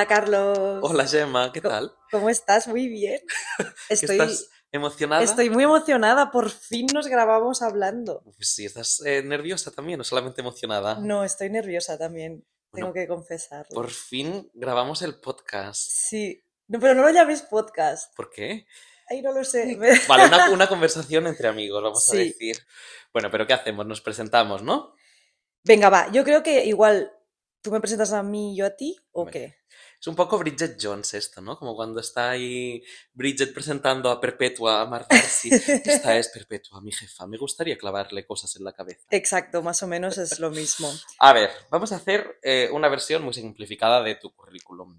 Hola Carlos. Hola Gemma, ¿qué tal? ¿Cómo estás? Muy bien. Estoy, ¿Estás emocionada? estoy muy emocionada. Por fin nos grabamos hablando. Pues sí, ¿estás eh, nerviosa también o solamente emocionada? No, estoy nerviosa también. Tengo que confesarlo. Por fin grabamos el podcast. Sí. No, pero no lo llames podcast. ¿Por qué? Ay, no lo sé. Vale, una, una conversación entre amigos, vamos a decir. Bueno, pero ¿qué hacemos? Nos presentamos, ¿no? Venga, va. Yo creo que igual tú me presentas a mí y yo a ti, ¿o qué? Es un poco Bridget Jones esto, ¿no? Como cuando está ahí Bridget presentando a Perpetua, a Mark Darcy. Esta es Perpetua, mi jefa. Me gustaría clavarle cosas en la cabeza. Exacto, más o menos es lo mismo. A ver, vamos a hacer eh, una versión muy simplificada de tu currículum.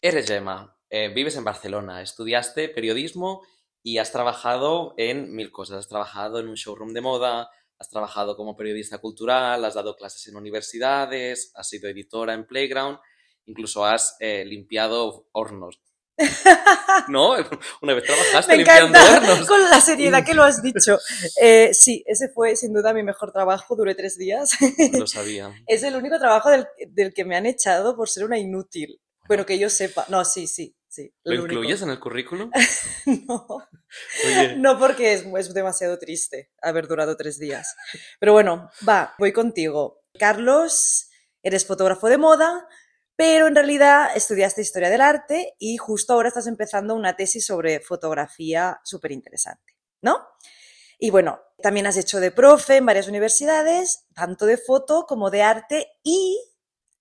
Eres Gemma, eh, vives en Barcelona, estudiaste periodismo y has trabajado en mil cosas. Has trabajado en un showroom de moda, has trabajado como periodista cultural, has dado clases en universidades, has sido editora en Playground, incluso has eh, limpiado hornos. ¿No? Una vez trabajaste Me limpiando encanta hornos. con la seriedad que lo has dicho. Eh, sí, ese fue sin duda mi mejor trabajo, duré tres días. Lo sabía. Es el único trabajo del, del que me han echado por ser una inútil. Bueno, que yo sepa. No, sí, sí, sí. ¿Lo único. incluyes en el currículum? No, Oye, no porque es, es demasiado triste haber durado tres días. Pero bueno, va, voy contigo. Carlos, eres fotógrafo de moda, pero en realidad estudiaste historia del arte y justo ahora estás empezando una tesis sobre fotografía súper interesante, ¿no? Y bueno, también has hecho de profe en varias universidades, tanto de foto como de arte y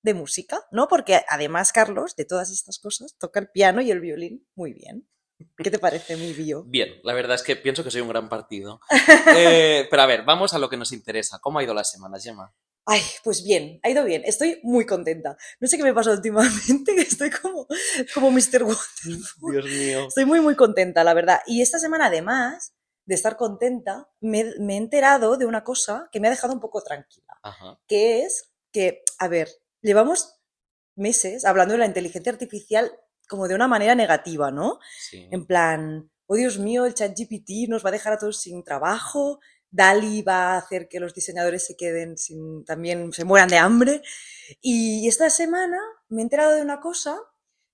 de música, ¿no? Porque además, Carlos, de todas estas cosas, toca el piano y el violín muy bien. ¿Qué te parece mi bio? Bien, la verdad es que pienso que soy un gran partido. Eh, pero a ver, vamos a lo que nos interesa. ¿Cómo ha ido la semana, Gemma? Ay, pues bien, ha ido bien. Estoy muy contenta. No sé qué me pasa últimamente, que estoy como, como Mr. Wonderful. Dios mío. Estoy muy, muy contenta, la verdad. Y esta semana, además de estar contenta, me, me he enterado de una cosa que me ha dejado un poco tranquila, Ajá. que es que, a ver, llevamos meses hablando de la inteligencia artificial como de una manera negativa, ¿no? Sí. En plan, oh Dios mío, el ChatGPT nos va a dejar a todos sin trabajo, DALI va a hacer que los diseñadores se queden sin, también se mueran de hambre. Y esta semana me he enterado de una cosa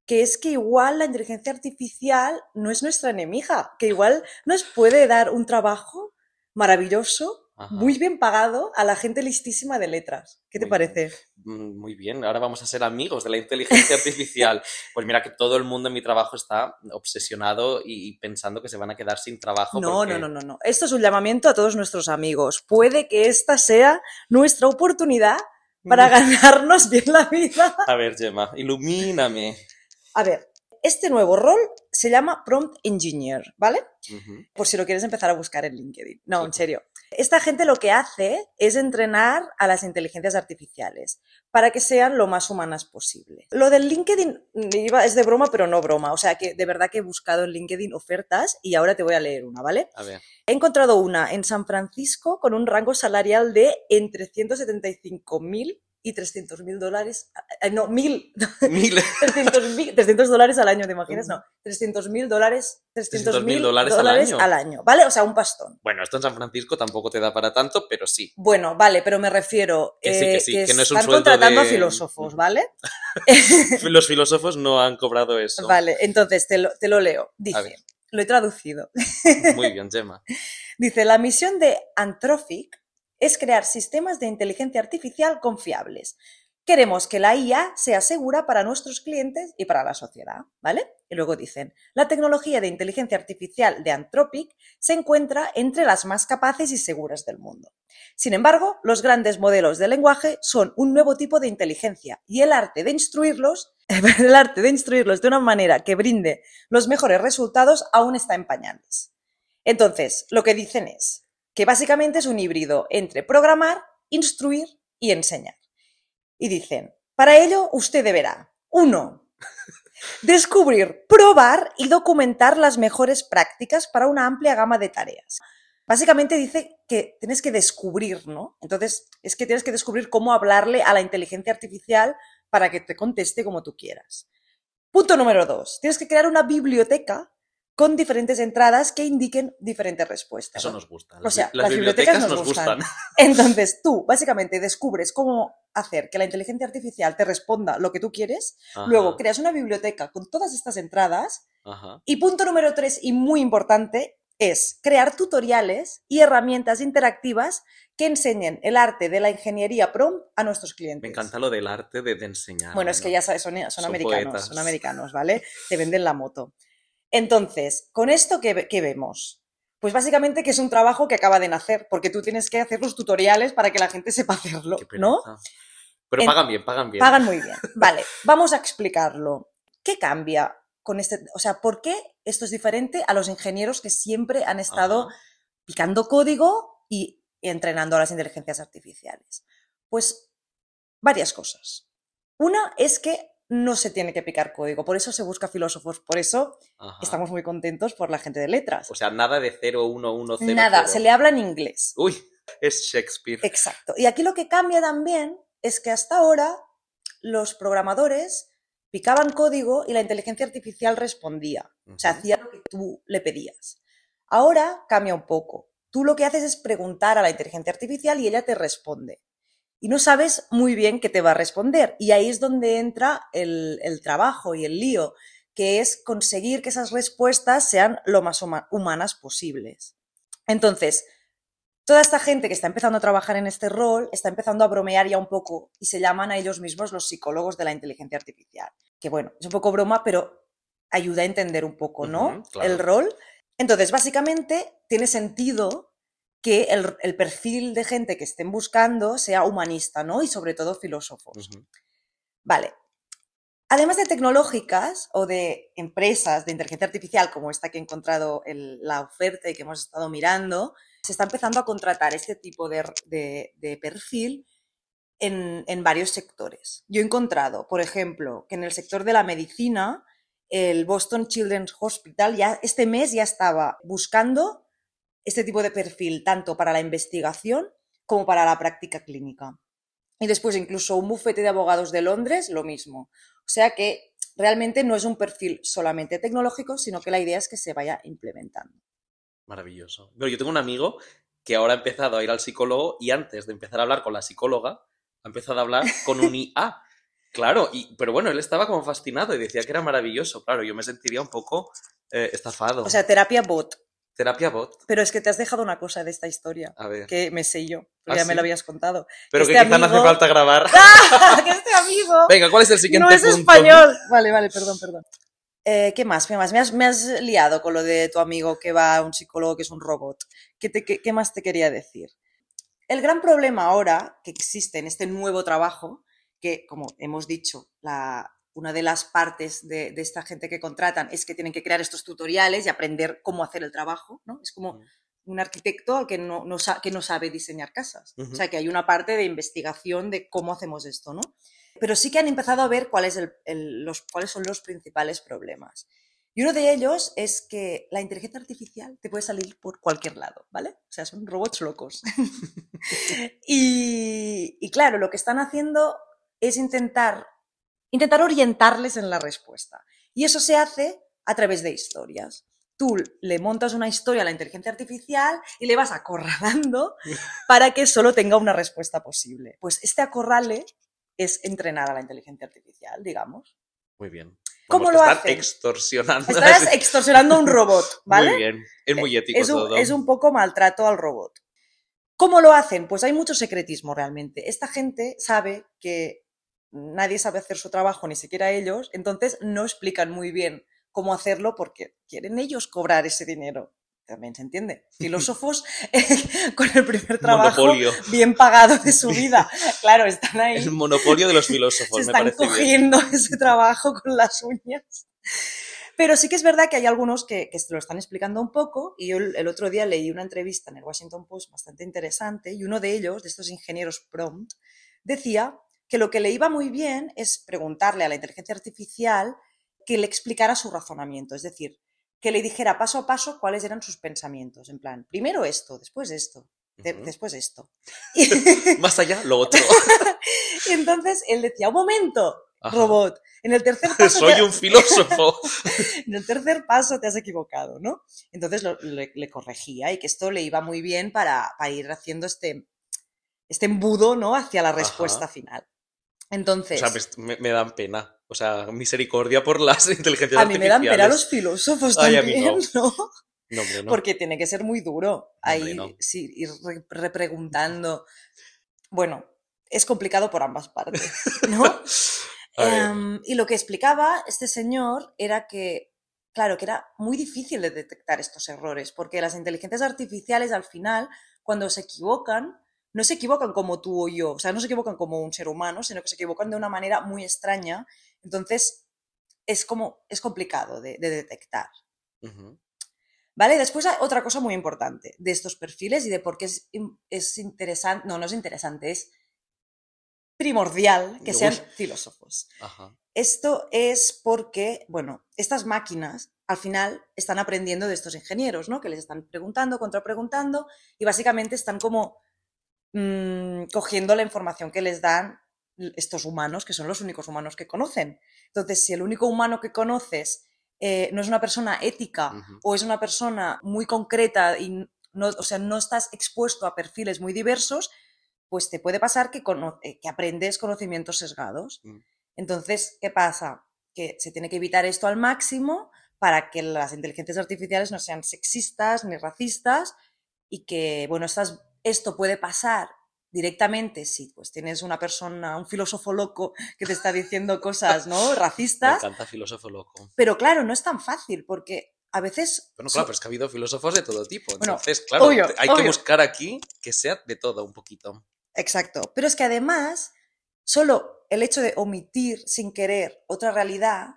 que es que igual la inteligencia artificial no es nuestra enemiga, que igual nos puede dar un trabajo maravilloso, Ajá. muy bien pagado a la gente listísima de letras. ¿Qué te Muy parece? Mm, Muy bien, ahora vamos a ser amigos de la inteligencia artificial. Pues mira que todo el mundo en mi trabajo está obsesionado y pensando que se van a quedar sin trabajo. No, porque- no, no, no, no. Esto es un llamamiento a todos nuestros amigos. Puede que esta sea nuestra oportunidad para ganarnos bien la vida. A ver, Gemma, ilumíname. A ver, este nuevo rol se llama Prompt Engineer, ¿vale? Por si lo quieres empezar a buscar en LinkedIn. No, Sí. en serio. Esta gente lo que hace es entrenar a las inteligencias artificiales para que sean lo más humanas posible. Lo del LinkedIn mm, iba- es de broma, pero no broma. O sea que de verdad que he buscado en LinkedIn ofertas y ahora te voy a leer una, ¿vale? A ver, He encontrado una en San Francisco con un rango salarial de entre 175.000 y 300.000 dólares. eh, No, mil. mil. 300.000 300 dólares al año, ¿te imaginas? No, 300.000 dólares. 300.000 300.000 dólares al año. al año, ¿vale? O sea, un pastón. Bueno, esto en San Francisco tampoco te da para tanto, pero sí. Bueno, vale, pero me refiero Que sí, que sí, eh, que no es un están contratando de- a filósofos, ¿vale? Los filósofos no han cobrado eso. Vale, entonces te lo, te lo leo. Dice, lo he traducido. Muy bien, Gemma. Dice, la misión de Anthropic es crear sistemas de inteligencia artificial confiables. Queremos que la IA sea segura para nuestros clientes y para la sociedad, ¿vale? Y luego dicen, la tecnología de inteligencia artificial de Anthropic se encuentra entre las más capaces y seguras del mundo. Sin embargo, los grandes modelos de lenguaje son un nuevo tipo de inteligencia y el arte de instruirlos, el arte de instruirlos de una manera que brinde los mejores resultados aún está en pañales. Entonces, lo que dicen es que básicamente es un híbrido entre programar, instruir y enseñar. Y dicen, para ello usted deberá, uno, descubrir, probar y documentar las mejores prácticas para una amplia gama de tareas. Básicamente dice que tienes que descubrir, ¿no? Entonces, es que tienes que descubrir cómo hablarle a la inteligencia artificial para que te conteste como tú quieras. Punto número dos, tienes que crear una biblioteca con diferentes entradas que indiquen diferentes respuestas. Eso nos gusta. O sea, las, bibliotecas bibliotecas, nos nos gustan. gustan. Entonces tú básicamente descubres cómo hacer que la inteligencia artificial te responda lo que tú quieres, luego creas una biblioteca con todas estas entradas ajá. y punto número tres y muy importante es crear tutoriales y herramientas interactivas que enseñen el arte de la ingeniería prompt a nuestros clientes. Me encanta lo del arte de, de enseñar. Bueno, es que ya sabes, son, son Son americanos, poetas. son americanos, ¿vale? Te venden la moto. Entonces, con esto, ¿qué, ve- qué vemos? Pues básicamente que es un trabajo que acaba de nacer, porque tú tienes que hacer los tutoriales para que la gente sepa hacerlo, ¿no? Pero En- pagan bien, pagan bien. Pagan muy bien. Vale, vamos a explicarlo. ¿Qué cambia con este? O sea, ¿por qué esto es diferente a los ingenieros que siempre han estado Ajá. picando código y entrenando a las inteligencias artificiales? Pues varias cosas. Una es que no se tiene que picar código, por eso se busca filósofos, por eso Ajá. estamos muy contentos por la gente de letras. O sea, nada de 0, 1, 1, 0. Nada, se le habla en inglés. Uy, es Shakespeare. Exacto. Y aquí lo que cambia también es que hasta ahora los programadores picaban código y la inteligencia artificial respondía. O sea, hacía lo que tú le pedías. Ahora cambia un poco. Tú lo que haces es preguntar a la inteligencia artificial y ella te responde. Y no sabes muy bien qué te va a responder. Y ahí es donde entra el, el trabajo y el lío, que es conseguir que esas respuestas sean lo más huma- humanas posibles. Entonces, toda esta gente que está empezando a trabajar en este rol está empezando a bromear ya un poco y se llaman a ellos mismos los psicólogos de la inteligencia artificial. Que bueno, es un poco broma, pero ayuda a entender un poco, ¿no? Claro. El rol. Entonces, básicamente, tiene sentido que el, el perfil de gente que estén buscando sea humanista, ¿no? Y sobre todo filósofos. Vale. Además de tecnológicas o de empresas de inteligencia artificial como esta que he encontrado en la oferta y que hemos estado mirando, se está empezando a contratar este tipo de, de- de perfil en, en varios sectores. Yo he encontrado, por ejemplo, que en el sector de la medicina, el Boston Children's Hospital ya este mes ya estaba buscando este tipo de perfil tanto para la investigación como para la práctica clínica. Y después incluso un bufete de abogados de Londres, lo mismo. O sea que realmente no es un perfil solamente tecnológico, sino que la idea es que se vaya implementando. Maravilloso. Pero yo tengo un amigo que ahora ha empezado a ir al psicólogo y antes de empezar a hablar con la psicóloga, ha empezado a hablar con un IA. Claro, y, pero bueno, él estaba como fascinado y decía que era maravilloso. Claro, yo me sentiría un poco eh, estafado. O sea, terapia bot. Terapia bot. Pero es que te has dejado una cosa de esta historia, A ver. que me sé yo, ¿Ah, ya me lo habías contado. Pero este que quizá no hace falta grabar. ¡Ah! que este amigo Venga, ¿cuál es el siguiente no es punto? español. Vale, vale, perdón, perdón. Eh, ¿Qué más? ¿Qué más? Me has, me has liado con lo de tu amigo que va a un psicólogo que es un robot. ¿Qué, te- qué- qué más te quería decir? El gran problema ahora que existe en este nuevo trabajo, que como hemos dicho, la, una de las partes de, de esta gente que contratan es que tienen que crear estos tutoriales y aprender cómo hacer el trabajo, ¿no? Es como Mm. un arquitecto que no, que no sabe diseñar casas. O sea, que hay una parte de investigación de cómo hacemos esto, ¿no? Pero sí que han empezado a ver cuál es el- el- los, cuáles son los principales problemas. Y uno de ellos es que la inteligencia artificial te puede salir por cualquier lado, ¿vale? O sea, son robots locos. y, y claro, lo que están haciendo es intentar, intentar orientarles en la respuesta. Y eso se hace a través de historias. Tú le montas una historia a la inteligencia artificial y le vas acorralando para que solo tenga una respuesta posible. Pues este acorrale es entrenar a la inteligencia artificial, digamos. Muy bien. ¿Cómo lo hacen? extorsionando. Estás extorsionando a un robot, ¿vale? Muy bien. Es muy ético es un, todo. es un poco maltrato al robot. ¿Cómo lo hacen? Pues hay mucho secretismo realmente. Esta gente sabe que nadie sabe hacer su trabajo, ni siquiera ellos, entonces no explican muy bien cómo hacerlo porque quieren ellos cobrar ese dinero. También se entiende. Filósofos eh, con el primer trabajo Monopolio. bien pagado de su vida. Claro, están ahí. El monopolio de los filósofos, se me están parece bien. cogiendo ese trabajo con las uñas. Pero sí que es verdad que hay algunos que, que se lo están explicando un poco y yo el otro día leí una entrevista en el Washington Post bastante interesante y uno de ellos, de estos ingenieros prompt, decía que lo que le iba muy bien es preguntarle a la inteligencia artificial que le explicara su razonamiento, es decir, que le dijera paso a paso cuáles eran sus pensamientos, en plan, primero esto, después esto, de- después esto. Más allá, lo otro. Y entonces él decía, un momento, Ajá. robot. En el tercer paso Soy te- un filósofo. en el tercer paso te has equivocado, ¿no? Entonces lo- le, le corregía y que esto le iba muy bien para, para ir haciendo este, este embudo, ¿no? Hacia la respuesta Ajá. final. O Entonces, sea, pues, me, me dan pena. O sea, misericordia por las inteligencias a mí me dan pena artificiales. los filósofos Ay, a mí también, no. ¿no? No, hombre, no. Porque tiene que ser muy duro ahí, Hombre, sí, ir re- repreguntando. Bueno, es complicado por ambas partes, ¿no? Em, y lo que explicaba este señor era que, claro, que era muy difícil de detectar estos errores, porque las inteligencias artificiales al final, cuando se equivocan, no se equivocan como tú o yo, o sea, no se equivocan como un ser humano, sino que se equivocan de una manera muy extraña. Entonces, es como, es complicado de, de detectar. ¿Vale? Después hay otra cosa muy importante de estos perfiles y de por qué es, es interesante, no, no es interesante, es primordial que sean filósofos. Ajá. Esto es porque, bueno, estas máquinas al final están aprendiendo de estos ingenieros, ¿no? Que les están preguntando, contrapreguntando y básicamente están como mm, cogiendo la información que les dan estos humanos, que son los únicos humanos que conocen. Entonces, si el único humano que conoces eh, no es una persona ética o es una persona muy concreta y no, o sea, no estás expuesto a perfiles muy diversos, pues te puede pasar que, eh, que aprendes conocimientos sesgados. Mm. Entonces, ¿qué pasa? Que se tiene que evitar esto al máximo para que las inteligencias artificiales no sean sexistas ni racistas y que, bueno, estas, esto puede pasar directamente si pues tienes una persona, un filósofo loco que te está diciendo cosas, ¿no? Me racistas, encanta filósofo loco. pero claro, no es tan fácil porque a veces Bueno, claro, pero es que ha habido filósofos de todo tipo. Bueno, Entonces, claro, obvio, hay que buscar aquí que sea de todo un poquito. Exacto. Pero es que además, solo el hecho de omitir sin querer otra realidad,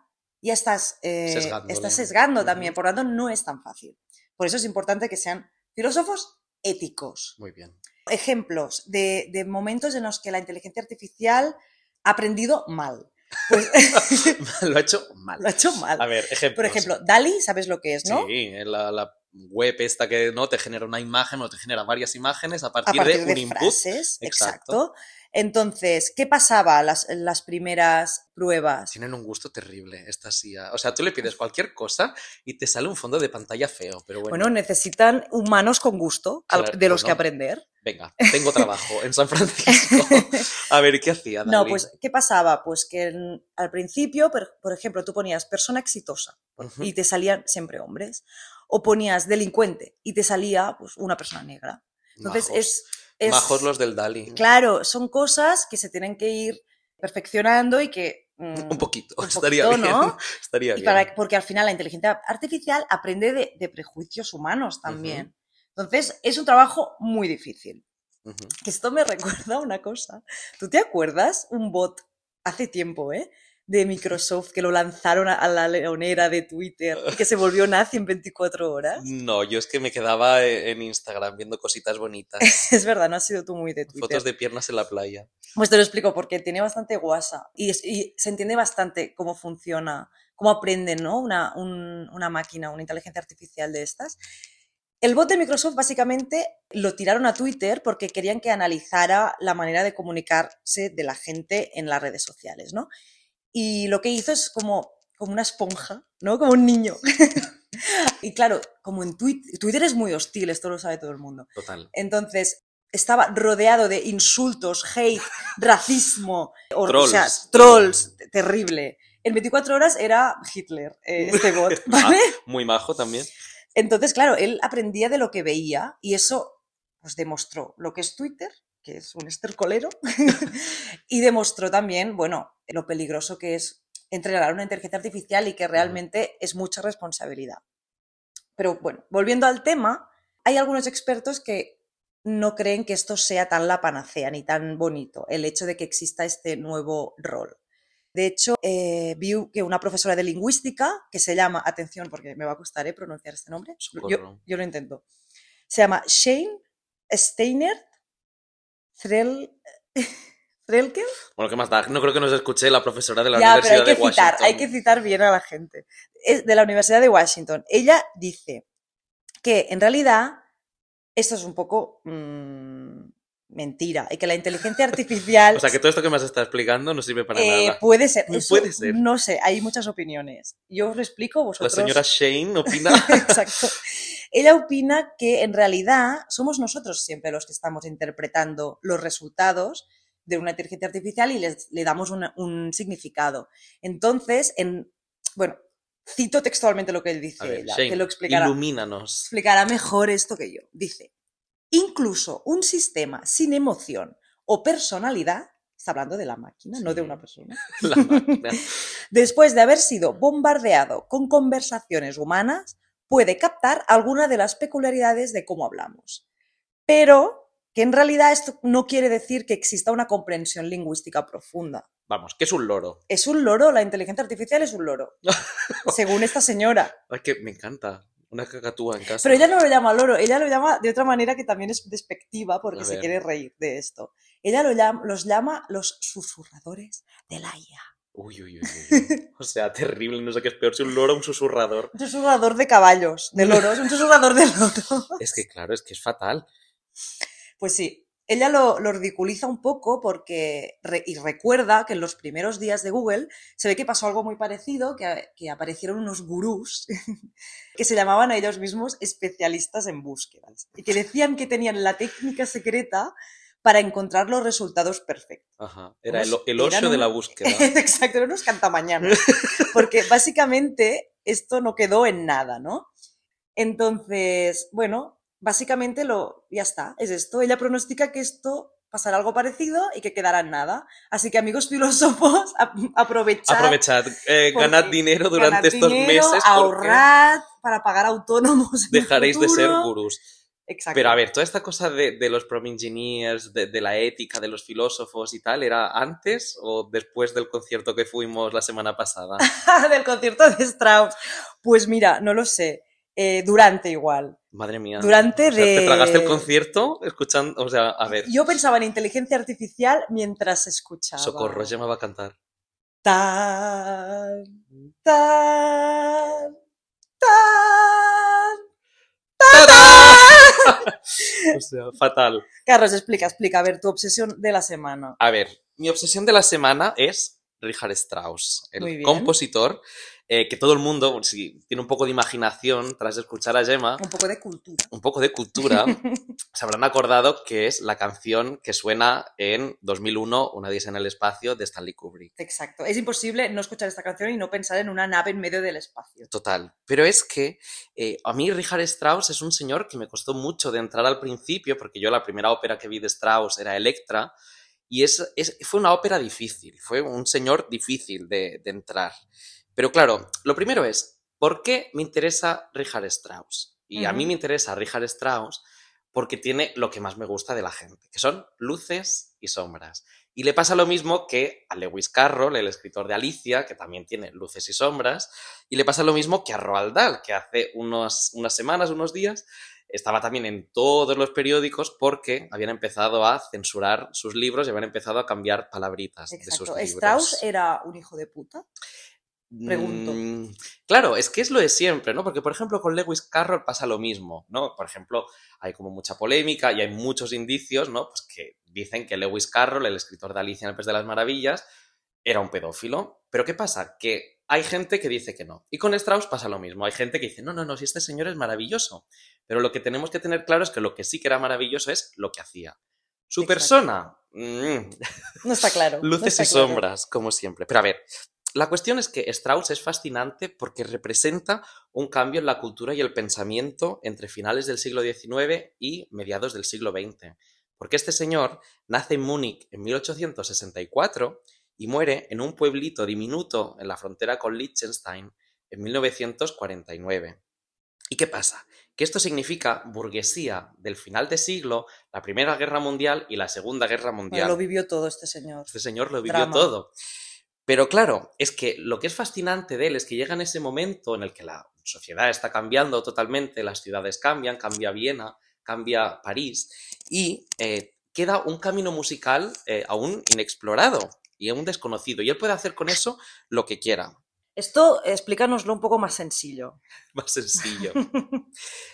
ya estás, eh, estás sesgando también. Por lo tanto, no es tan fácil. Por eso es importante que sean filósofos éticos. Muy bien. Ejemplos de, de momentos en los que la inteligencia artificial ha aprendido mal. Pues Lo ha hecho mal. lo ha hecho mal. A ver, ejemplos. Por ejemplo, DALI, ¿sabes lo que es, no? Sí, en la, la web esta que no te genera una imagen o te genera varias imágenes a partir, a partir de, de, un input. frases, Exacto. exacto. Entonces, ¿qué pasaba las, las primeras pruebas? Tienen un gusto terrible estas IA. O sea, tú le pides cualquier cosa y te sale un fondo de pantalla feo, pero bueno, Bueno, necesitan humanos con gusto Claro, de los bueno. que aprender. venga, tengo trabajo en San Francisco. A ver, ¿qué hacía No, pues, ¿qué pasaba? Pues que en- al principio, per- por ejemplo, tú ponías persona exitosa y te salían siempre hombres. O ponías delincuente y te salía pues, una persona negra. Entonces, Majos. es, es- Majos los del Dali. Claro, son cosas que se tienen que ir perfeccionando y que... mm, Un poquito, un estaría poquito, bien. ¿no? Estaría Y bien. para, porque al final la inteligencia artificial aprende de, de prejuicios humanos también. Entonces, es un trabajo muy difícil. Que esto me recuerda a una cosa. ¿Tú te acuerdas un bot hace tiempo, eh? De Microsoft que lo lanzaron a, la leonera de Twitter y que se volvió nazi en 24 horas. No, yo es que me quedaba e- en Instagram viendo cositas bonitas. Es verdad, no has sido tú muy de Twitter. Fotos de piernas en la playa. Pues te lo explico porque tiene bastante guasa y, es- y se entiende bastante cómo funciona, cómo aprende ¿no? una, un- una máquina, una inteligencia artificial de estas. El bot de Microsoft básicamente lo tiraron a Twitter porque querían que analizara la manera de comunicarse de la gente en las redes sociales, ¿no? Y lo que hizo es como, como una esponja, ¿no? Como un niño. y claro, como en Twitter, Twitter es muy hostil, esto lo sabe todo el mundo. Total. Entonces, estaba rodeado de insultos, hate, racismo, o, o sea, Trolls. trolls, te- terrible. En 24 horas era Hitler, eh, este bot, ¿vale? Ah, muy majo también. Entonces, claro, él aprendía de lo que veía y eso pues demostró lo que es Twitter, que es un estercolero, y demostró también, bueno, lo peligroso que es entrenar una inteligencia artificial y que realmente es mucha responsabilidad. Pero bueno, volviendo al tema, hay algunos expertos que no creen que esto sea tan la panacea ni tan bonito, el hecho de que exista este nuevo rol. De hecho, eh, vi que una profesora de lingüística, que se llama, atención porque me va a costar eh, pronunciar este nombre, yo, yo lo intento, se llama Shane Steiner Threlkel. Bueno, ¿qué más da? No creo que nos escuche la profesora de la Ya, pero Universidad hay que de citar, Washington. hay que citar bien a la gente. Es de la Universidad de Washington. Ella dice que en realidad esto es un poco mm, mentira. Y que la inteligencia artificial O sea, que todo esto que me has estado explicando no sirve para eh, nada. puede ser. No Eso puede ser. No sé, hay muchas opiniones. Yo os lo explico, La vosotros. señora Shane opina. Exacto. Ella opina que en realidad somos nosotros siempre los que estamos interpretando los resultados de una inteligencia artificial y les, le damos una- un significado. Entonces, en, bueno, cito textualmente lo que él dice ver, ella, Shane, que lo explicará, ilumínanos. explicará mejor esto que yo. Dice, incluso un sistema sin emoción o personalidad, está hablando de la máquina, no de una persona, La después de haber sido bombardeado con conversaciones humanas, puede captar alguna de las peculiaridades de cómo hablamos. Pero que en realidad esto no quiere decir que exista una comprensión lingüística profunda. Vamos, que es un loro. Es un loro, la inteligencia artificial es un loro, según esta señora. Ay, que me encanta. Una cacatúa en casa. Pero ella no lo llama loro, ella lo llama de otra manera que también es despectiva porque se quiere reír de esto. Ella lo llama- los llama los susurradores de la IA. Uy, uy, uy, uy. O sea, terrible. No sé qué es peor, si un loro o un susurrador. Un susurrador de caballos, de loros, un susurrador de loros. Es que, claro, es que es fatal. Pues sí, ella lo, lo ridiculiza un poco porque re- y recuerda que en los primeros días de Google se ve que pasó algo muy parecido, que, que aparecieron unos gurús que se llamaban a ellos mismos especialistas en búsquedas y que decían que tenían la técnica secreta para encontrar los resultados perfectos. Ajá. Era el, Unos- el ocio de la búsqueda. Exacto, eran unos cantamañanas. Porque básicamente esto no quedó en nada, ¿no? Entonces, bueno, básicamente lo, ya está, es esto. Ella pronostica que esto pasará algo parecido y que quedará en nada. Así que amigos filósofos, ap- aprovechad. Aprovechad, eh, ganad dinero durante ganad estos dinero, meses ahorrad para pagar autónomos. en el dejaréis de ser gurús. Exacto. Pero a ver, toda esta cosa de, de los prompt engineers, de, de la ética, de los filósofos y tal, ¿era antes o después del concierto que fuimos la semana pasada? del concierto de Strauss. Pues mira, no lo sé. Eh, durante igual. Madre mía. Durante O sea, ¿Te de- tragaste el concierto escuchando? O sea, a ver, Yo pensaba en inteligencia artificial mientras escuchaba. socorro, Gemma va a cantar. Tan, tan, tan. O sea, fatal. Carlos, explica, explica. A ver, tu obsesión de la semana. A ver, mi obsesión de la semana es Richard Strauss, el compositor, eh, que todo el mundo, si tiene un poco de imaginación tras escuchar a Gemma, Un poco de cultura. un poco de cultura, se habrán acordado que es la canción que suena en 2001, Una Diez en el Espacio, de Stanley Kubrick. Exacto. Es imposible no escuchar esta canción y no pensar en una nave en medio del espacio. Total. Pero es que eh, a mí Richard Strauss es un señor que me costó mucho de entrar al principio, porque yo la primera ópera que vi de Strauss era Electra, y es, es- fue una ópera difícil, fue un señor difícil de, de entrar. Pero claro, lo primero es, ¿por qué me interesa Richard Strauss? Y a mí me interesa Richard Strauss porque tiene lo que más me gusta de la gente, que son luces y sombras. Y le pasa lo mismo que a Lewis Carroll, el escritor de Alicia, que también tiene luces y sombras, y le pasa lo mismo que a Roald Dahl, que hace unos, unas semanas, unos días, estaba también en todos los periódicos porque habían empezado a censurar sus libros y habían empezado a cambiar palabritas de sus libros. ¿Strauss era un hijo de puta? Pregunto. Mm, claro, es que es lo de siempre, ¿no? Porque, por ejemplo, con Lewis Carroll pasa lo mismo, ¿no? Por ejemplo, hay como mucha polémica y hay muchos indicios, ¿no? Pues que dicen que Lewis Carroll, el escritor de Alicia en el País de las Maravillas, era un pedófilo. Pero ¿qué pasa? Que hay gente que dice que no. Y con Strauss pasa lo mismo. Hay gente que dice, no, no, no, si este señor es maravilloso. Pero lo que tenemos que tener claro es que lo que sí que era maravilloso es lo que hacía. Su Exacto. persona, mm, No está claro. no Luces está y claro. sombras, como siempre. Pero a ver, la cuestión es que Strauss es fascinante porque representa un cambio en la cultura y el pensamiento entre finales del siglo XIX y mediados del siglo XX. Porque este señor nace en Múnich en 1864 y muere en un pueblito diminuto en la frontera con Liechtenstein en 1949. ¿Y qué pasa? Que esto significa burguesía del final de siglo, la Primera Guerra Mundial y la Segunda Guerra Bueno, Mundial. lo vivió todo este señor. Este señor lo vivió Drama. todo. Pero claro, es que lo que es fascinante de él es que llega en ese momento en el que la sociedad está cambiando totalmente, las ciudades cambian, cambia Viena, cambia París, y eh, queda un camino musical eh, aún inexplorado y aún desconocido. Y él puede hacer con eso lo que quiera. Esto explícanoslo un poco más sencillo. Más sencillo.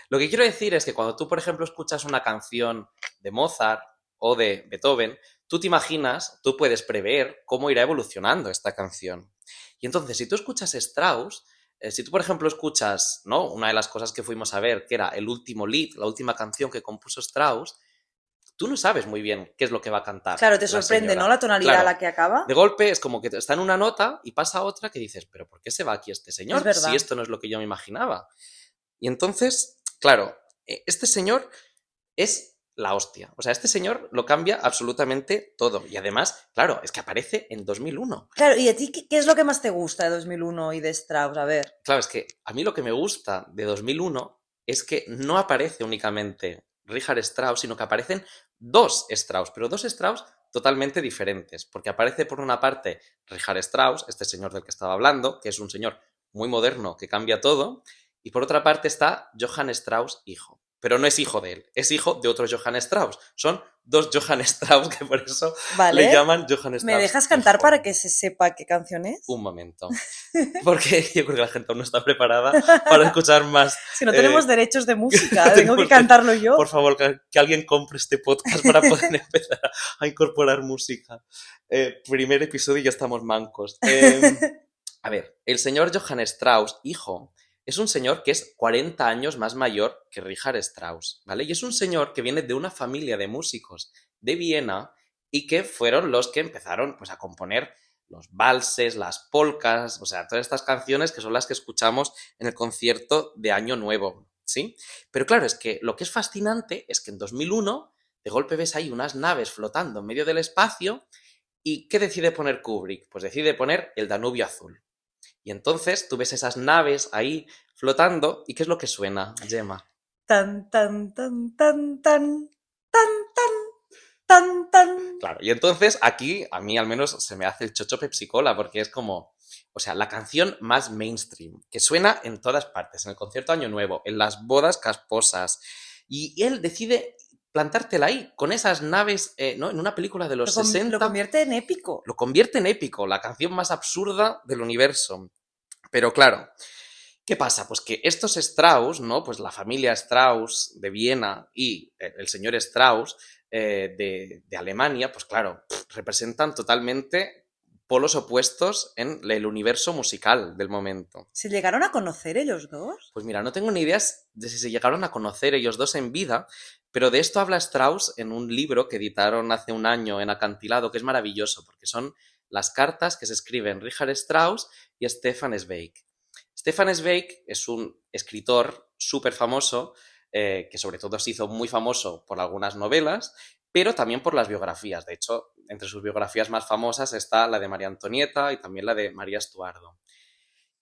Lo que quiero decir es que cuando tú, por ejemplo, escuchas una canción de Mozart o de Beethoven, tú te imaginas, tú puedes prever cómo irá evolucionando esta canción. Y entonces, si tú escuchas Strauss, eh, si tú, por ejemplo, escuchas, ¿no? Una de las cosas que fuimos a ver, que era el último lead, la última canción que compuso Strauss, tú no sabes muy bien qué es lo que va a cantar. Claro, te sorprende, ¿no? La tonalidad a la que acaba. De golpe es como que está en una nota y pasa otra que dices, pero ¿por qué se va aquí este señor? Si esto no es lo que yo me imaginaba. Y entonces, claro, e, este señor es la hostia. O sea, este señor lo cambia absolutamente todo. Y además, claro, es que aparece en 2001. Claro, ¿y a ti qué, es lo que más te gusta de 2001 y de Strauss? A ver. Claro, es que a mí lo que me gusta de 2001 es que no aparece únicamente Richard Strauss, sino que aparecen dos Strauss, pero dos Strauss totalmente diferentes, porque aparece por una parte Richard Strauss, este señor del que estaba hablando, que es un señor muy moderno que cambia todo, y por otra parte está Johann Strauss, hijo pero no es hijo de él, es hijo de otro Johann Strauss. Son dos Johann Strauss que por eso le llaman Johann Strauss. ¿Me dejas cantar para que se sepa qué canción es? Un momento. Porque yo creo que la gente aún no está preparada para escuchar más. Si no tenemos eh, derechos de música, tengo que cantarlo yo. Por favor, que, alguien compre este podcast para poder empezar a incorporar música. Eh, primer episodio y ya estamos mancos. Em, a ver, el señor Johann Strauss, hijo, es un señor que es 40 años más mayor que Richard Strauss, ¿vale? Y es un señor que viene de una familia de músicos de Viena y que fueron los que empezaron pues, a componer los valses, las polcas, o sea, todas estas canciones que son las que escuchamos en el concierto de Año Nuevo, ¿sí? Pero claro, es que lo que es fascinante es que en 2001 de golpe ves ahí unas naves flotando en medio del espacio y ¿qué decide poner Kubrick? Pues decide poner el Danubio Azul. Y entonces tú ves esas naves ahí flotando y ¿qué es lo que suena, Gemma? Tan, tan, tan, tan, tan, tan, tan. Tan, tan. Claro, y entonces aquí a mí al menos se me hace el chocho pepsicola porque es como, o sea, la canción más mainstream, que suena en todas partes, en el concierto Año Nuevo, en las bodas casposas, y él decide plantártela ahí, con esas naves, eh, ¿no? En una película de los 60. Lo convierte en épico. Lo convierte en épico, la canción más absurda del universo. Pero claro, ¿qué pasa? Pues que estos Strauss, ¿no? Pues la familia Strauss de Viena y el señor Strauss eh, de, de, Alemania, pues claro, representan totalmente polos opuestos en el universo musical del momento. ¿Se llegaron a conocer ellos dos? Pues mira, no tengo ni ideas de si se llegaron a conocer ellos dos en vida, pero de esto habla Strauss en un libro que editaron hace un año en Acantilado, que es maravilloso, porque son las cartas que se escriben Richard Strauss y Stefan Zweig. Stefan Zweig es un escritor súper famoso, eh, que sobre todo se hizo muy famoso por algunas novelas, pero también por las biografías. De hecho, entre sus biografías más famosas está la de María Antonieta y también la de María Estuardo.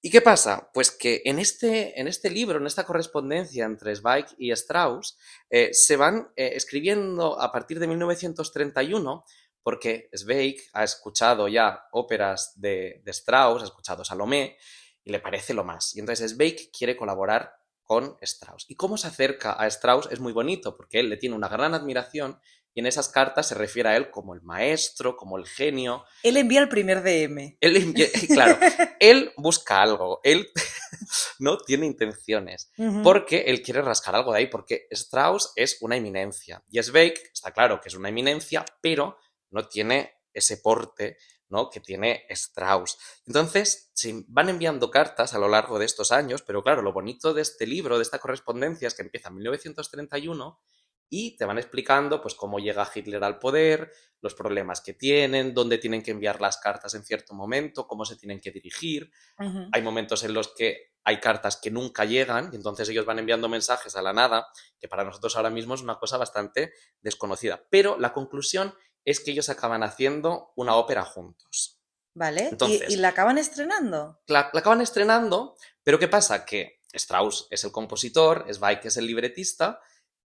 ¿Y qué pasa? Pues que en este, en este libro, en esta correspondencia entre Zweig y Strauss, eh, se van eh, escribiendo a partir de 1931 porque Zweig ha escuchado ya óperas de, Strauss, ha escuchado Salomé, y le parece lo más. Y entonces Zweig quiere colaborar con Strauss. Y cómo se acerca a Strauss es muy bonito, porque él le tiene una gran admiración y en esas cartas se refiere a él como el maestro, como el genio. Él envía el primer DM. Él claro, él busca algo, él no tiene intenciones, porque él quiere rascar algo de ahí, porque Strauss es una eminencia. Y Zweig, está claro que es una eminencia, pero no tiene ese porte ¿no? que tiene Strauss. Entonces, se van enviando cartas a lo largo de estos años, pero claro, lo bonito de este libro, de esta correspondencia, es que empieza en 1931 y te van explicando pues cómo llega Hitler al poder, los problemas que tienen, dónde tienen que enviar las cartas en cierto momento, cómo se tienen que dirigir. Hay momentos en los que hay cartas que nunca llegan y entonces ellos van enviando mensajes a la nada, que para nosotros ahora mismo es una cosa bastante desconocida. Pero la conclusión es que ellos acaban haciendo una ópera juntos. Vale, ¿Y, la acaban estrenando? La, la, acaban estrenando, pero ¿qué pasa? Que Strauss es el compositor, Zweig es el libretista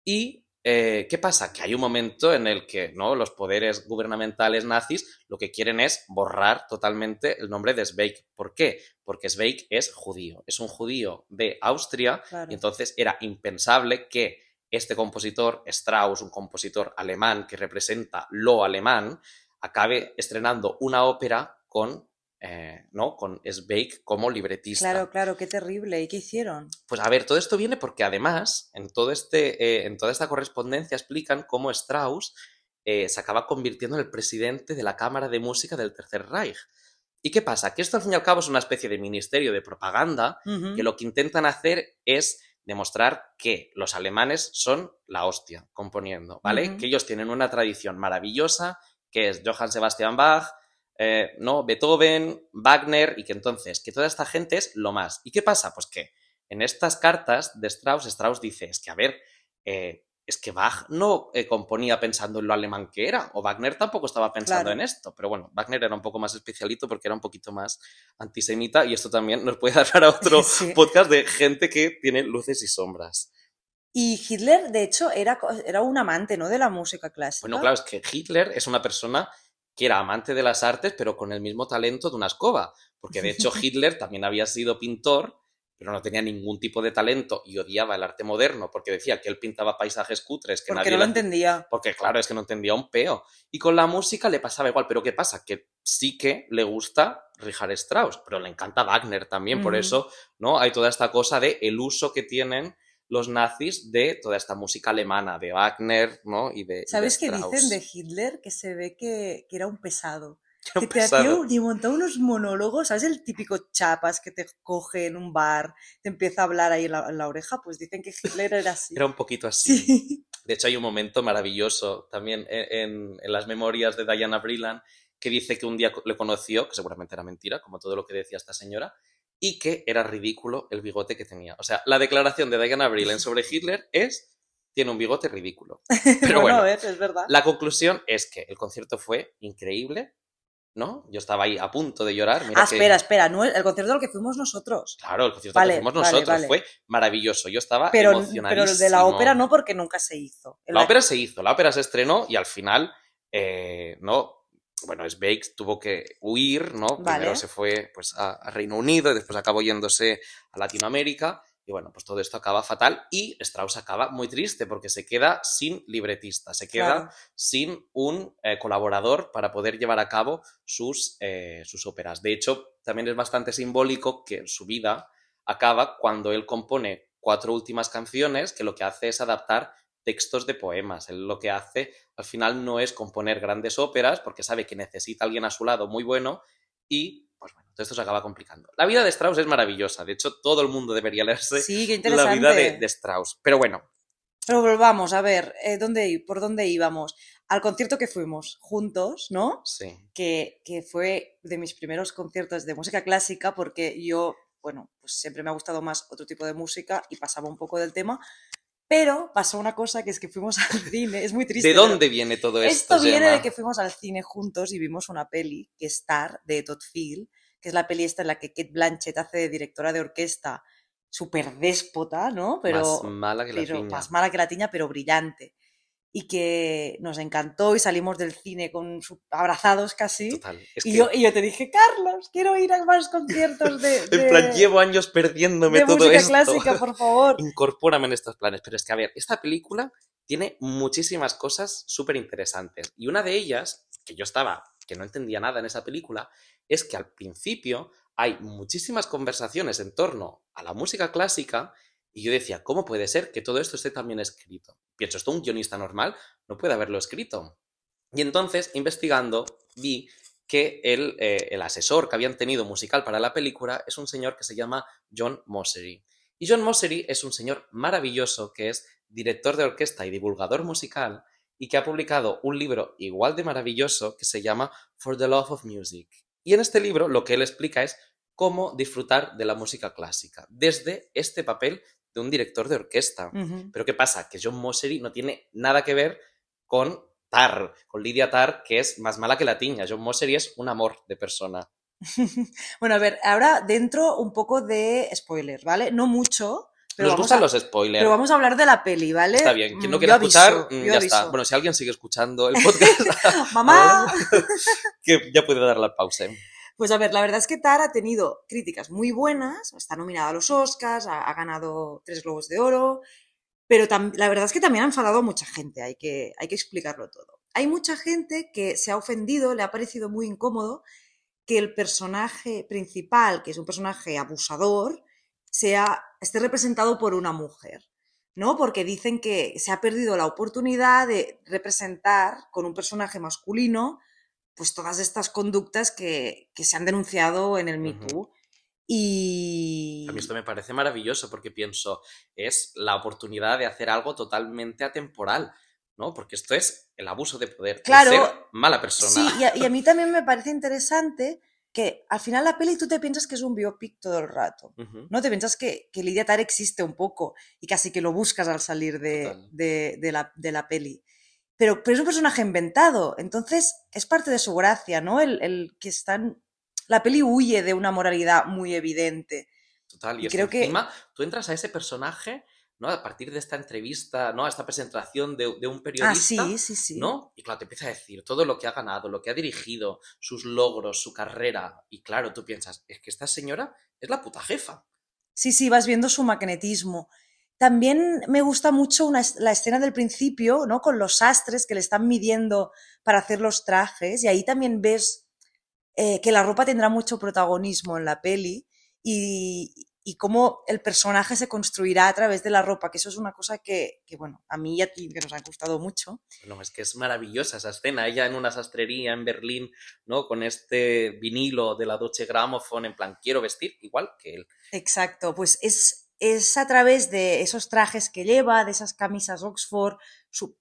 y eh, ¿qué pasa? Que hay un momento en el que ¿no? los poderes gubernamentales nazis lo que quieren es borrar totalmente el nombre de Zweig. ¿Por qué? Porque Zweig es judío, es un judío de Austria y entonces era impensable que este compositor, Strauss, un compositor alemán que representa lo alemán, acabe estrenando una ópera con eh, ¿no? Con como libretista. Claro, claro, qué terrible. ¿Y qué hicieron? Pues a ver, todo esto viene porque además en, todo este, eh, en toda esta correspondencia explican cómo Strauss eh, se acaba convirtiendo en el presidente de la Cámara de Música del Tercer Reich. ¿Y qué pasa? Que esto al fin y al cabo es una especie de ministerio de propaganda que lo que intentan hacer es demostrar que los alemanes son la hostia componiendo, ¿vale? Que ellos tienen una tradición maravillosa, que es Johann Sebastian Bach, eh, ¿no? Beethoven, Wagner, y que entonces, que toda esta gente es lo más. ¿Y qué pasa? Pues que en estas cartas de Strauss, Strauss dice, es que, a ver, eh, es que Bach no eh, componía pensando en lo alemán que era, o Wagner tampoco estaba pensando Claro. en esto, pero bueno, Wagner era un poco más especialito porque era un poquito más antisemita y esto también nos puede dar para otro Sí. podcast de gente que tiene luces y sombras. Y Hitler, de hecho, era, era un amante, ¿no? De la música clásica. Bueno, claro, es que Hitler es una persona que era amante de las artes, pero con el mismo talento de una escoba, porque de hecho Hitler también había sido pintor, pero no tenía ningún tipo de talento y odiaba el arte moderno, porque decía que él pintaba paisajes cutres que Porque nadie no lo entendía. Porque claro, es que no entendía un peo. Y con la música le pasaba igual, pero ¿qué pasa? Que sí que le gusta Richard Strauss, pero le encanta Wagner también, por eso, ¿no? Hay toda esta cosa de el uso que tienen los nazis de toda esta música alemana, de Wagner, ¿no? Y de, ¿Sabes qué dicen de Hitler? Que se ve que, que era un pesado. Que te y montaba unos monólogos, ¿sabes? El típico chapas que te coge en un bar, te empieza a hablar ahí en la, en la oreja, pues dicen que Hitler era así. Era un poquito así. Sí. De hecho, hay un momento maravilloso también en, en- en las memorias de Diana Brillan que dice que un día le conoció, que seguramente era mentira, como todo lo que decía esta señora, y que era ridículo el bigote que tenía. O sea, la declaración de Diana Brillan sobre Hitler es, tiene un bigote ridículo. Pero bueno, bueno, ver, es verdad. la conclusión es que el concierto fue increíble, ¿no? Yo estaba ahí a punto de llorar. Mira ah, que- espera, espera, no, el concierto al que fuimos nosotros. Claro, el concierto Vale, que hicimos vale, nosotros vale. fue maravilloso. Yo estaba Pero, pero el de la ópera no, porque nunca se hizo. La ópera se hizo, la ópera se estrenó y al final, eh, ¿no? Bueno, Sveig tuvo que huir, ¿no? Primero se fue pues, a Reino Unido y después acabó yéndose a Latinoamérica. Y bueno, pues todo esto acaba fatal y Strauss acaba muy triste porque se queda sin libretista, se queda Claro. sin un eh, colaborador para poder llevar a cabo sus, eh, sus óperas. De hecho, también es bastante simbólico que su vida acaba cuando él compone cuatro últimas canciones que lo que hace es adaptar textos de poemas. Él lo que hace al final no es componer grandes óperas porque sabe que necesita alguien a su lado muy bueno y pues bueno, todo esto se acaba complicando. La vida de Strauss es maravillosa, de hecho todo el mundo debería leerse Sí, qué la vida de, de Strauss. Pero bueno, Pero volvamos, a ver, eh, ¿dónde, ¿por dónde íbamos? Al concierto que fuimos juntos, ¿no? sí. Que, que fue de mis primeros conciertos de música clásica, porque yo, bueno, pues siempre me ha gustado más otro tipo de música y pasaba un poco del tema. Pero pasó una cosa que es que fuimos al cine, es muy triste. ¿De pero- dónde viene todo esto? Esto viene Gemma? de que fuimos al cine juntos y vimos una peli, que es Star, de Todd Field, que es la peli esta en la que Kate Blanchett hace de directora de orquesta, súper déspota, ¿no? Pero, Más mala que la pero piña. más mala que la tiña, pero brillante. Y que nos encantó y salimos del cine con abrazados casi. Total. Es Y, yo, y yo te dije, Carlos, quiero ir a más conciertos de, de, en plan, llevo años perdiéndome de todo música esto. clásica, por favor. Incorpórame en estos planes. Pero es que, a ver, esta película tiene muchísimas cosas súper interesantes. Y una de ellas, que yo estaba, que no entendía nada en esa película, es que al principio hay muchísimas conversaciones en torno a la música clásica y yo decía, ¿cómo puede ser que todo esto esté tan bien escrito? Pienso, esto un guionista normal no puede haberlo escrito. Y entonces, investigando, vi que el, eh, el asesor que habían tenido musical para la película es un señor que se llama John Mossery. Y John Mossery es un señor maravilloso que es director de orquesta y divulgador musical y que ha publicado un libro igual de maravilloso que se llama For the Love of Music. Y en este libro lo que él explica es cómo disfrutar de la música clásica desde este papel de un director de orquesta. Pero ¿qué pasa? Que John Mossery no tiene nada que ver con Tar, con Lydia Tar, que es más mala que la tiña. John Mossery es un amor de persona. Bueno, a ver, ahora dentro un poco de spoiler, ¿vale? No mucho, pero Nos vamos, gustan a, los spoilers. pero vamos a hablar de la peli, ¿vale? Está bien. Quien no Mm, quiera aviso, escuchar, mm, ya está. Bueno, si alguien sigue escuchando el podcast, ¡Mamá! que ya puede dar la pausa. Pues a ver, la verdad es que Tar ha tenido críticas muy buenas, está nominada a los Oscars, ha, ganado tres Globos de Oro, pero la verdad es que también ha enfadado a mucha gente, hay que, hay que explicarlo todo. Hay mucha gente que se ha ofendido, le ha parecido muy incómodo que el personaje principal, que es un personaje abusador, sea, esté representado por una mujer. ¿no? Porque dicen que se ha perdido la oportunidad de representar con un personaje masculino pues todas estas conductas que, que se han denunciado en el Me. Too. Y... A mí esto me parece maravilloso porque pienso, es la oportunidad de hacer algo totalmente atemporal, ¿no? Porque esto es el abuso de poder, de Claro. ser mala persona. Sí, y a, y a mí también me parece interesante que al final la peli tú te piensas que es un biopic todo el rato. ¿no? Te piensas que, que Lidia Tar existe un poco y casi que lo buscas al salir de, de- de la, de la peli. Pero, pero es un personaje inventado, entonces es parte de su gracia, ¿no? El, el que están... La peli huye de una moralidad muy evidente. Total, y, creo que- encima tú entras a ese personaje, ¿no? A partir de esta entrevista, ¿no? A esta presentación de, de un Ah, periodista, sí, sí, sí. ¿no? Y claro, te empieza a decir todo lo que ha ganado, lo que ha dirigido, sus logros, su carrera. Y claro, tú piensas, es que esta señora es la puta jefa. Sí, sí, vas viendo su magnetismo. También me gusta mucho una la escena del principio, ¿no? Con los sastres que le están midiendo para hacer los trajes, y ahí también ves eh, que la ropa tendrá mucho protagonismo en la peli y, y cómo el personaje se construirá a través de la ropa, que eso es una cosa que, que, bueno, a mí y a ti que nos ha gustado mucho. No, es que es maravillosa esa escena. Ella en una sastrería en Berlín, ¿no? Con este vinilo de la Deutsche Grammophon, en plan, quiero vestir igual que él. Exacto, pues es, es a través de esos trajes que lleva, de esas camisas Oxford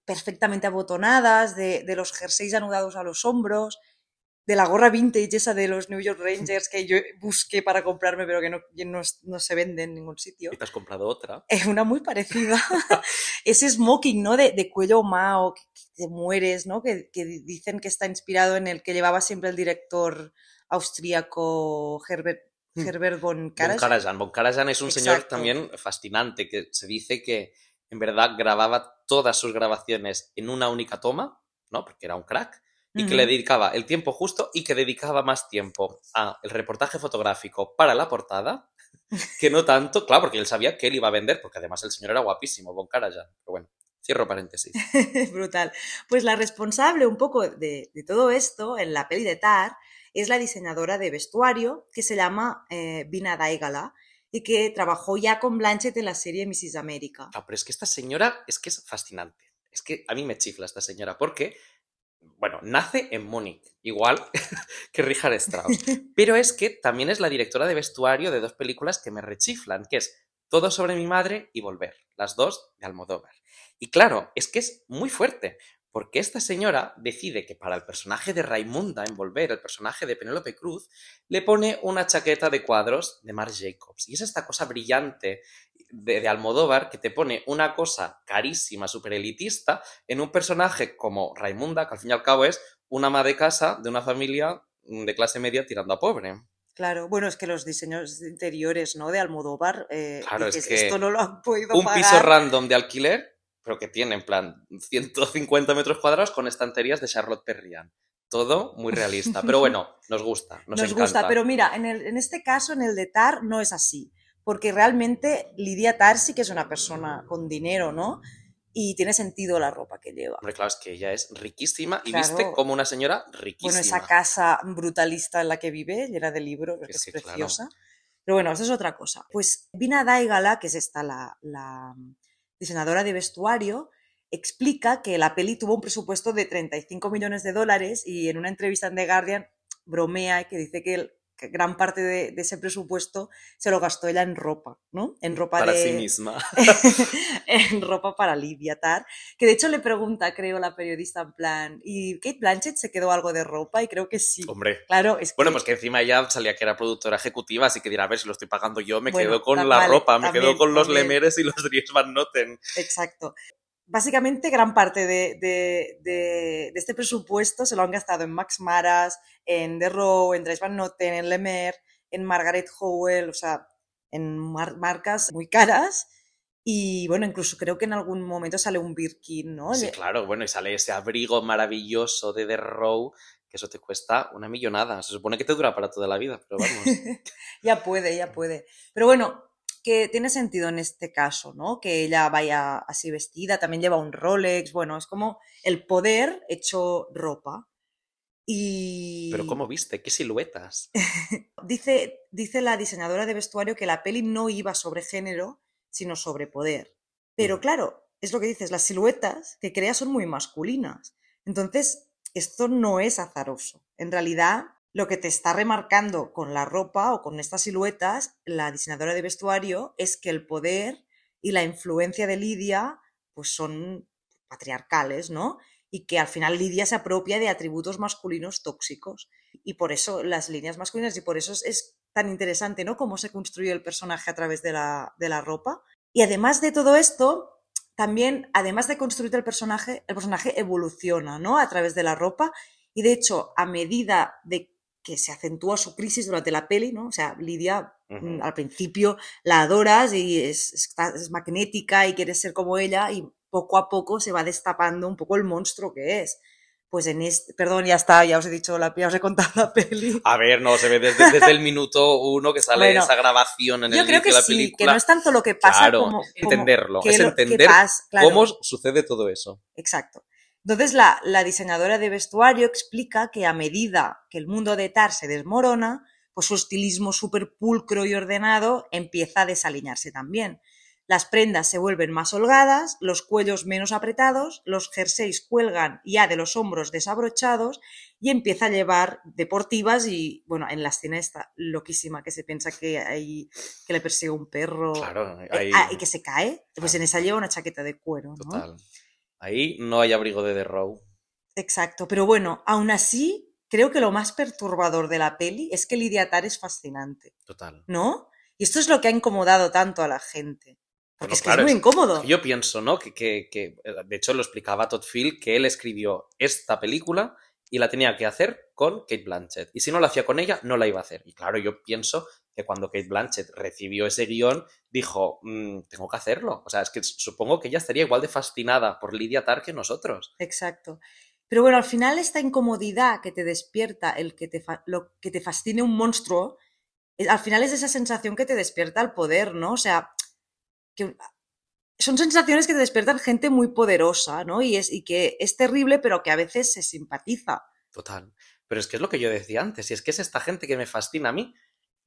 perfectamente abotonadas, de, de los jerseys anudados a los hombros, de la gorra vintage esa de los New York Rangers que yo busqué para comprarme pero que no, que no, no se vende en ningún sitio. Y te has comprado otra. Es una muy parecida. Ese smoking, ¿no? De, de cuello mao, que, que te mueres, ¿no? Que, que dicen que está inspirado en el que llevaba siempre el director austríaco Herbert. Herbert von Von Karajan. Von Karajan es un señor también fascinante, que se dice que en verdad grababa todas sus grabaciones en una única toma, ¿no? Porque era un crack. Y que le dedicaba el tiempo justo y que dedicaba más tiempo a el reportaje fotográfico para la portada que no tanto, claro, porque él sabía que él iba a vender, porque además el señor era guapísimo, Von Karajan. Pero bueno, cierro paréntesis. Brutal. Pues la responsable un poco de, de todo esto en la peli de Tar es la diseñadora de vestuario que se llama eh, Vina Daigala y que trabajó ya con Blanchett en la serie Mrs. America. Ah, pero es que esta señora es que es fascinante. Es que a mí me chifla esta señora porque, bueno, nace en Múnich, igual que Richard Strauss. Pero es que también es la directora de vestuario de dos películas que me rechiflan, que es Todo sobre mi madre y Volver, las dos de Almodóvar. Y claro, es que es muy fuerte, porque esta señora decide que para el personaje de Raimunda en Volver, el personaje de Penélope Cruz, le pone una chaqueta de cuadros de Marc Jacobs. Y es esta cosa brillante de, de Almodóvar que te pone una cosa carísima, súper elitista, en un personaje como Raimunda, que al fin y al cabo es una ama de casa de una familia mm, de clase media tirando a pobre. Claro, bueno, es que los diseños de interiores ¿no? de Almodóvar, eh, Claro, es que esto no lo han podido Un pagar. piso random de alquiler, pero que tiene en plan 150 metros cuadrados con estanterías de Charlotte Perriand. Todo muy realista. Pero bueno, nos gusta, nos, Nos encanta. gusta, pero mira, en, el- en este caso, en el de Tar, no es así, porque realmente Lidia Tar sí que es una persona con dinero, ¿no? Y tiene sentido la ropa que lleva. Hombre, claro, es que ella es riquísima y Claro. viste como una señora riquísima. Bueno, esa casa brutalista en la que vive, llena de libros, que Es es que, claro. preciosa. Pero bueno, eso es otra cosa. Pues Vina Daigala, que es esta la, la diseñadora de vestuario, explica que la peli tuvo un presupuesto de 35 millones de dólares y en una entrevista en The Guardian bromea y que dice que, el- gran parte de, de ese presupuesto se lo gastó ella en ropa, ¿no? En ropa para de... sí misma. en ropa para Lidia Tar, que de hecho le pregunta, creo, la periodista en plan, ¿y Kate Blanchett se quedó algo de ropa? Y creo que sí. Hombre. Claro, es que... Bueno, pues que encima ella salía que era productora ejecutiva, así que dirá, a ver si lo estoy pagando yo, me Bueno, quedo con la ropa, me también, quedo con los lemeres y los Dries Van Noten. Exacto. Básicamente, gran parte de, de- de- de este presupuesto se lo han gastado en Max Maras, en The Row, en Dries Van Noten, en Lemer, en Margaret Howell, o sea, en mar- marcas muy caras. Y bueno, incluso creo que en algún momento sale un Birkin, ¿no? Sí, claro, bueno, y sale ese abrigo maravilloso de The Row, que eso te cuesta una millonada. Se supone que te dura para toda la vida, pero vamos. ya puede, ya puede. Pero bueno, que tiene sentido en este caso, ¿no? Que ella vaya así vestida, también lleva un Rolex, bueno, es como el poder hecho ropa. Y Pero ¿cómo viste? ¿Qué siluetas? dice, dice la diseñadora de vestuario que la peli no iba sobre género, sino sobre poder. Pero Mm. claro, es lo que dices, las siluetas que crea son muy masculinas. Entonces, esto no es azaroso. En realidad, lo que te está remarcando con la ropa o con estas siluetas, la diseñadora de vestuario, es que el poder y la influencia de Lidia pues son patriarcales, ¿no? Y que al final Lidia se apropia de atributos masculinos tóxicos. Y por eso las líneas masculinas, y por eso es, tan interesante, ¿no? Cómo se construye el personaje a través de la, de la ropa. Y además de todo esto, también, además de construir el personaje, el personaje evoluciona, ¿no? A través de la ropa. Y de hecho, a medida de que se acentúa su crisis durante la peli, ¿no? O sea, Lidia mm, al principio la adoras y es, magnética y quieres ser como ella y poco a poco se va destapando un poco el monstruo que es. Pues en este, perdón, ya está, ya os he dicho, la, ya os he contado la peli. A ver, no, se ve desde, desde el minuto uno que sale Bueno, esa grabación en el Yo creo inicio que de la sí, que película. no es tanto lo que pasa claro, como, como entenderlo, que es lo- que entender pasa, claro. cómo sucede todo eso. Exacto. Entonces la, la diseñadora de vestuario explica que a medida que el mundo de Tar se desmorona, pues su estilismo súper pulcro y ordenado empieza a desaliñarse también. Las prendas se vuelven más holgadas, los cuellos menos apretados, los jerseys cuelgan ya de los hombros desabrochados y empieza a llevar deportivas y, bueno, en la escena está loquísima que se piensa que, hay, que le persigue un perro Claro, eh, ah, y que se cae, pues Claro. en esa lleva una chaqueta de cuero. ¿no? total. Ahí no hay abrigo de The Row. Exacto, pero bueno, aún así, creo que lo más perturbador de la peli es que Lidia Tar es fascinante, Total. ¿no? Y esto es lo que ha incomodado tanto a la gente. Porque Bueno, es que claro, es muy incómodo. Yo pienso, ¿no? Que, que- que, de hecho, lo explicaba Todd Field, que él escribió esta película y la tenía que hacer con Kate Blanchett. Y si no la hacía con ella, no la iba a hacer. Y claro, yo pienso que cuando Kate Blanchett recibió ese guion, dijo, "Mm, tengo que hacerlo. O sea, es que supongo que ella estaría igual de fascinada por Lydia Tarr que nosotros. Exacto. Pero bueno, al final esta incomodidad que te despierta, el que te, lo que te fascine un monstruo, eh, al final es esa sensación que te despierta el poder, ¿no? O sea, que son sensaciones que te despiertan gente muy poderosa, ¿no? Y, es, y que es terrible, pero que a veces se simpatiza. Total. Pero es que es lo que yo decía antes, y es que es esta gente que me fascina a mí,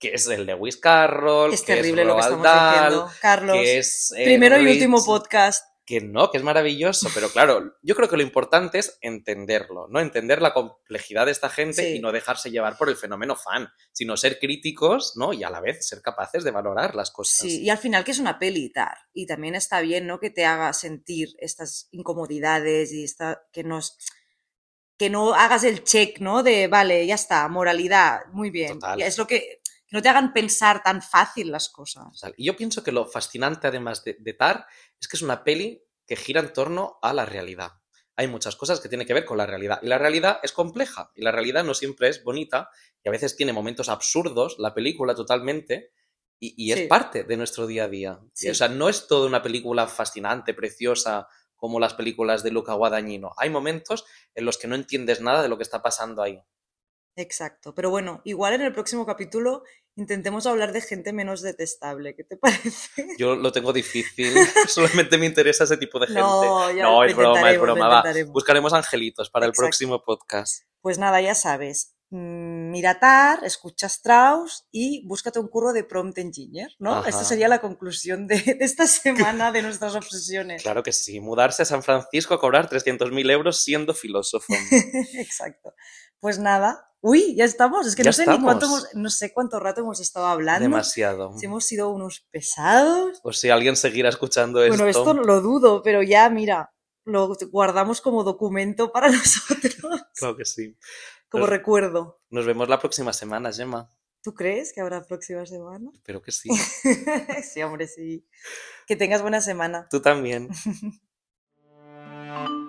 que es el Lewis Carroll, Es que terrible es lo que estamos Dahl, diciendo. Carlos, que es... eh, primero y último podcast. que no, que es maravilloso, pero claro, yo creo que lo importante es entenderlo, ¿no? Entender la complejidad de esta gente Sí. y no dejarse llevar por el fenómeno fan, sino ser críticos, ¿no? Y a la vez ser capaces de valorar las cosas. Sí, y al final que es una peli y tal. Y también está bien, ¿no? Que te haga sentir estas incomodidades y esta, que nos que no hagas el check, ¿no? De, vale, ya está, moralidad, muy bien. Total. Es lo que, que no te hagan pensar tan fácil las cosas. Y yo pienso que lo fascinante, además de, de Tar, es que es una peli que gira en torno a la realidad. Hay muchas cosas que tienen que ver con la realidad. Y la realidad es compleja. Y la realidad no siempre es bonita. Y a veces tiene momentos absurdos, la película totalmente. Y, y es Sí. parte de nuestro día a día. Y, o sea, no es toda una película fascinante, preciosa, como las películas de Luca Guadagnino. Hay momentos en los que no entiendes nada de lo que está pasando ahí. Exacto. Pero bueno, igual en el próximo capítulo intentemos hablar de gente menos detestable. ¿Qué te parece? Yo lo tengo difícil. Solamente me interesa ese tipo de gente. No, ya No, es broma, es broma. Va, buscaremos angelitos para el próximo podcast. Pues nada, ya sabes. mm, Mira Tar, escucha Strauss y búscate un curro de prompt engineer, ¿no? Ajá. Esta sería la conclusión de, de esta semana de nuestras obsesiones. Claro que sí. Mudarse a San Francisco a cobrar 300.000 euros siendo filósofo. Exacto. Pues nada. Uy, ya estamos. Es que no sé ni cuánto hemos- no sé cuánto rato hemos estado hablando. Demasiado. Si hemos sido unos pesados. O si alguien seguirá escuchando esto. Bueno, esto lo dudo, pero ya, mira, lo guardamos como documento para nosotros, Claro que sí. como Pues- recuerdo. Nos vemos la próxima semana, Gemma. ¿Tú crees que habrá próxima semana? Espero que sí. sí, hombre, sí. Que tengas buena semana. Tú también.